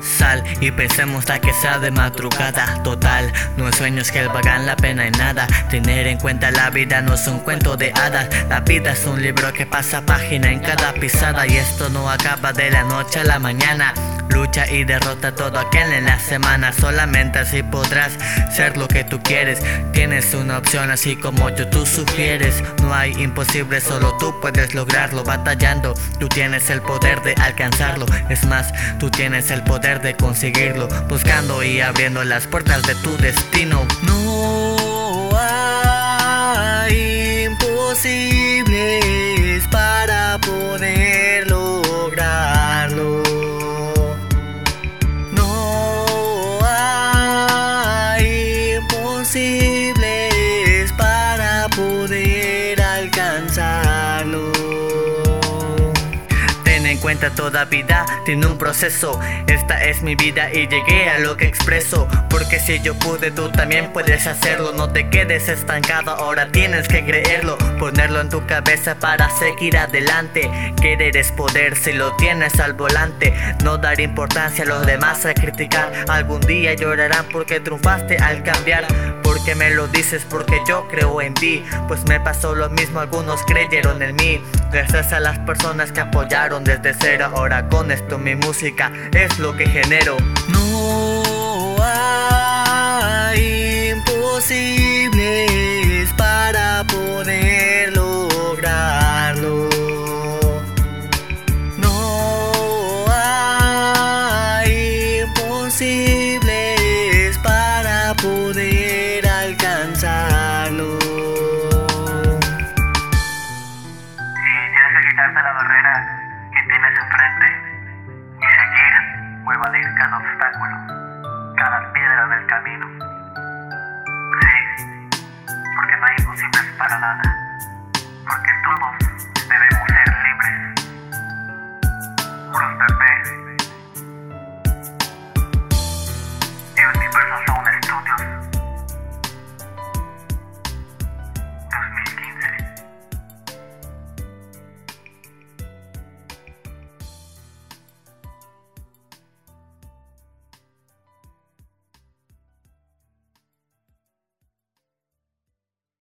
sal y pensemos la que sea de madrugada. Total, no sueños que valgan la pena en nada. Tener en cuenta la vida no es un cuento de hadas. La vida es un libro que pasa página en cada pisada y esto no acaba de la noche a la mañana. Lucha y derrota todo aquel en la semana. Solamente así podrás ser lo que tú quieres. Tienes una opción así como yo tú sugieres. No hay imposible, solo tú puedes lograrlo. Batallando, tú tienes el poder de alcanzarlo. Es más, tú tienes el poder de conseguirlo. Buscando y abriendo las puertas de tu destino. No hay imposibles hay cuenta toda vida tiene un proceso. Esta es mi vida y llegué a lo que expreso. Porque si yo pude, tú también puedes hacerlo. No te quedes estancado, ahora tienes que creerlo. Ponerlo en tu cabeza para seguir adelante. Querer es poder si lo tienes al volante. No dar importancia a los demás a criticar. Algún día llorarán porque triunfaste al cambiar. Porque me lo dices, porque yo creo en ti. Pues me pasó lo mismo, algunos creyeron en mí. Gracias a las personas que apoyaron desde cero. Ahora con esto mi música es lo que genero. No hay imposibles evadir cada obstáculo, cada piedra del camino. Sí, porque no hay imposibles para nada.